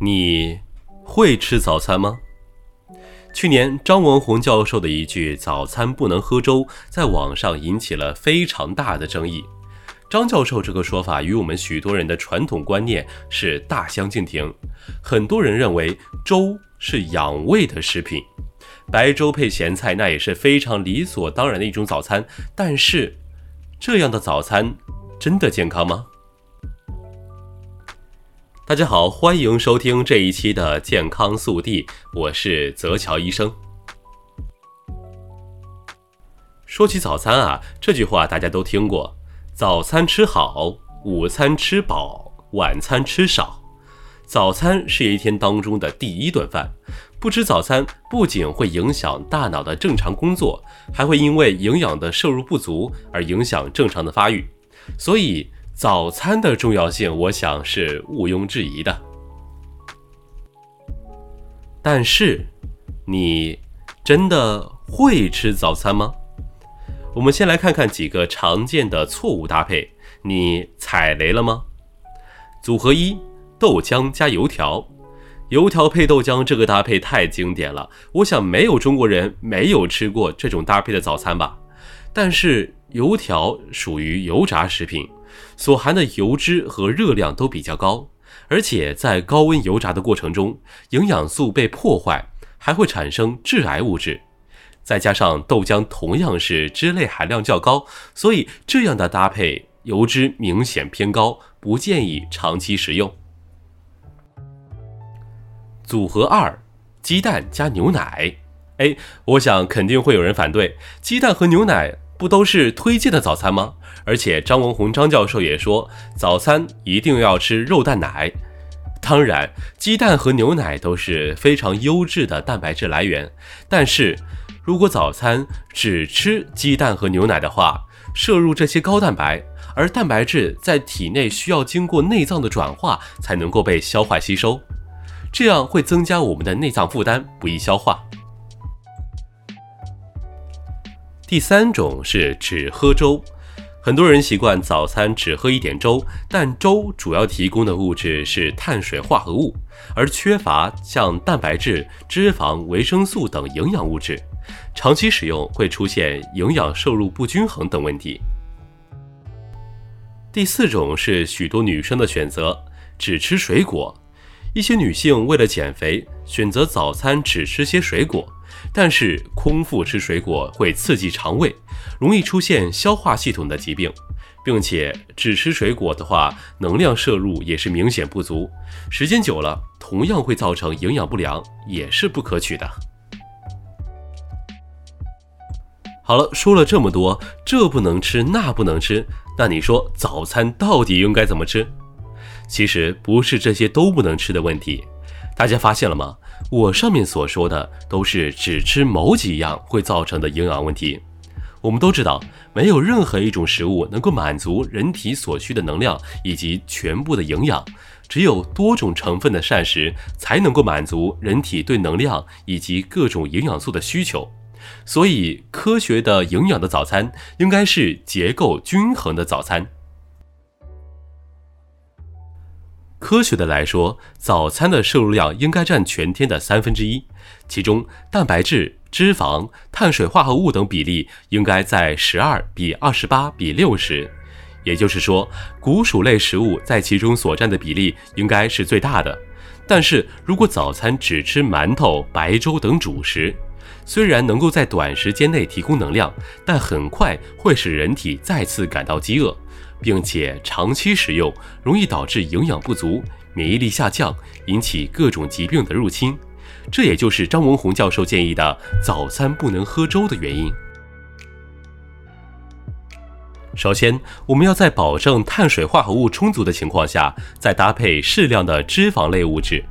你会吃早餐吗？去年张文宏教授的一句“早餐不能喝粥”在网上引起了非常大的争议。张教授这个说法与我们许多人的传统观念是大相径庭。很多人认为粥是养胃的食品，白粥配咸菜那也是非常理所当然的一种早餐。但是，这样的早餐真的健康吗？大家好，欢迎收听这一期的健康速递，我是泽乔医生。说起早餐啊，这句话大家都听过：早餐吃好，午餐吃饱，晚餐吃少。早餐是一天当中的第一顿饭，不吃早餐不仅会影响大脑的正常工作，还会因为营养的摄入不足而影响正常的发育，所以。早餐的重要性，我想是毋庸置疑的。但是，你真的会吃早餐吗？我们先来看看几个常见的错误搭配，你踩雷了吗？组合一：豆浆加油条，油条配豆浆这个搭配太经典了，我想没有中国人没有吃过这种搭配的早餐吧。但是，油条属于油炸食品。所含的油脂和热量都比较高，而且在高温油炸的过程中，营养素被破坏，还会产生致癌物质。再加上豆浆同样是脂类含量较高，所以这样的搭配油脂明显偏高，不建议长期食用。组合二：鸡蛋加牛奶。哎，我想肯定会有人反对，鸡蛋和牛奶不都是推荐的早餐吗？而且张文宏张教授也说，早餐一定要吃肉蛋奶。当然，鸡蛋和牛奶都是非常优质的蛋白质来源。但是，如果早餐只吃鸡蛋和牛奶的话，摄入这些高蛋白，而蛋白质在体内需要经过内脏的转化才能够被消化吸收，这样会增加我们的内脏负担，不易消化。第三种是只喝粥。很多人习惯早餐只喝一点粥，但粥主要提供的物质是碳水化合物，而缺乏像蛋白质、脂肪、维生素等营养物质，长期使用会出现营养摄入不均衡等问题。第四种是许多女生的选择，只吃水果。一些女性为了减肥，选择早餐只吃些水果。但是空腹吃水果会刺激肠胃，容易出现消化系统的疾病，并且只吃水果的话，能量摄入也是明显不足，时间久了同样会造成营养不良，也是不可取的。好了，说了这么多，这不能吃，那不能吃，那你说早餐到底应该怎么吃？其实不是这些都不能吃的问题。大家发现了吗？我上面所说的都是只吃某几样会造成的营养问题。我们都知道，没有任何一种食物能够满足人体所需的能量以及全部的营养，只有多种成分的膳食才能够满足人体对能量以及各种营养素的需求。所以，科学的营养的早餐应该是结构均衡的早餐。科学的来说，早餐的摄入量应该占全天的三分之一，其中蛋白质、脂肪、碳水化合物等比例应该在十二比二十八比六十，也就是说，谷薯类食物在其中所占的比例应该是最大的。但是如果早餐只吃馒头、白粥等主食，虽然能够在短时间内提供能量，但很快会使人体再次感到饥饿。并且长期食用容易导致营养不足、免疫力下降，引起各种疾病的入侵。这也就是张文宏教授建议的早餐不能喝粥的原因。首先，我们要在保证碳水化合物充足的情况下，再搭配适量的脂肪类物质。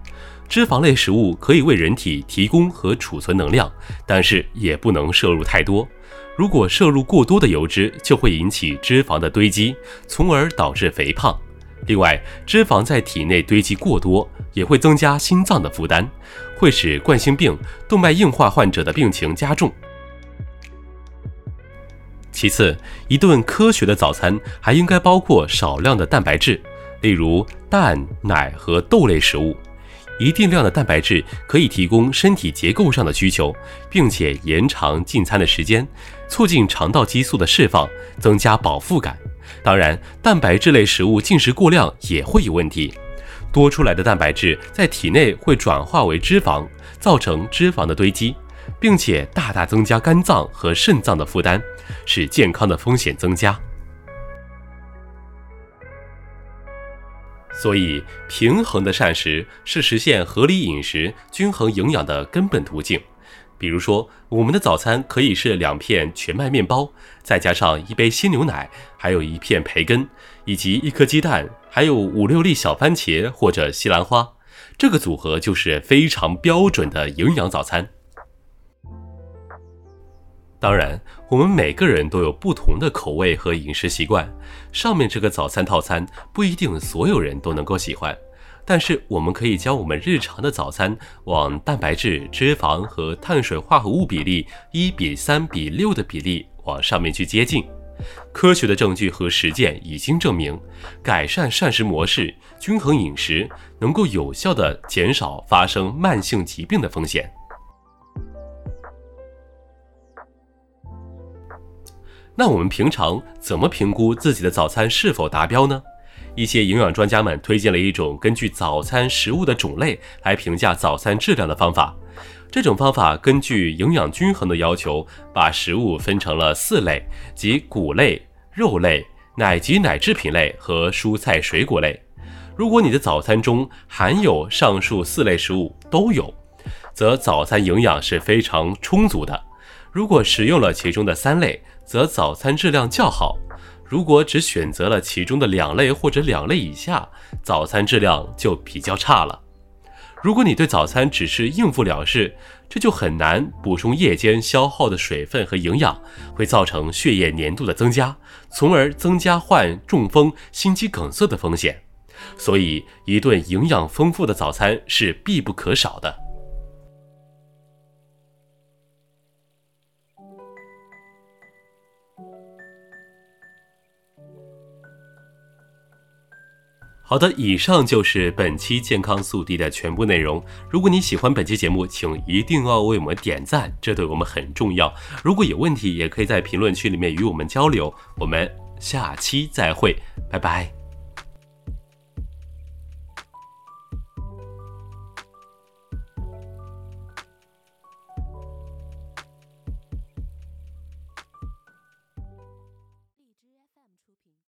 脂肪类食物可以为人体提供和储存能量，但是也不能摄入太多。如果摄入过多的油脂，就会引起脂肪的堆积，从而导致肥胖。另外，脂肪在体内堆积过多，也会增加心脏的负担，会使冠心病、动脉硬化患者的病情加重。其次，一顿科学的早餐还应该包括少量的蛋白质，例如蛋、奶和豆类食物。一定量的蛋白质可以提供身体结构上的需求，并且延长进餐的时间，促进肠道激素的释放，增加饱腹感。当然，蛋白质类食物进食过量也会有问题，多出来的蛋白质在体内会转化为脂肪，造成脂肪的堆积，并且大大增加肝脏和肾脏的负担，使健康的风险增加。所以，平衡的膳食是实现合理饮食、均衡营养的根本途径。比如说，我们的早餐可以是两片全麦面包，再加上一杯鲜牛奶，还有一片培根，以及一颗鸡蛋，还有五六粒小番茄或者西兰花。这个组合就是非常标准的营养早餐。当然，我们每个人都有不同的口味和饮食习惯。上面这个早餐套餐不一定所有人都能够喜欢，但是我们可以将我们日常的早餐往蛋白质、脂肪和碳水化合物比例一比三比六的比例往上面去接近。科学的证据和实践已经证明，改善膳食模式、均衡饮食，能够有效的减少发生慢性疾病的风险。那我们平常怎么评估自己的早餐是否达标呢？一些营养专家们推荐了一种根据早餐食物的种类来评价早餐质量的方法。这种方法根据营养均衡的要求，把食物分成了四类，即谷类、肉类、奶及奶制品类和蔬菜水果类。如果你的早餐中含有上述四类食物都有，则早餐营养是非常充足的。如果食用了其中的三类，则早餐质量较好；如果只选择了其中的两类或者两类以下，早餐质量就比较差了。如果你对早餐只是应付了事，这就很难补充夜间消耗的水分和营养，会造成血液粘度的增加，从而增加患中风、心肌梗塞的风险。所以，一顿营养丰富的早餐是必不可少的。好的，以上就是本期健康速递的全部内容。如果你喜欢本期节目，请一定要为我们点赞，这对我们很重要。如果有问题，也可以在评论区里面与我们交流。我们下期再会，拜拜。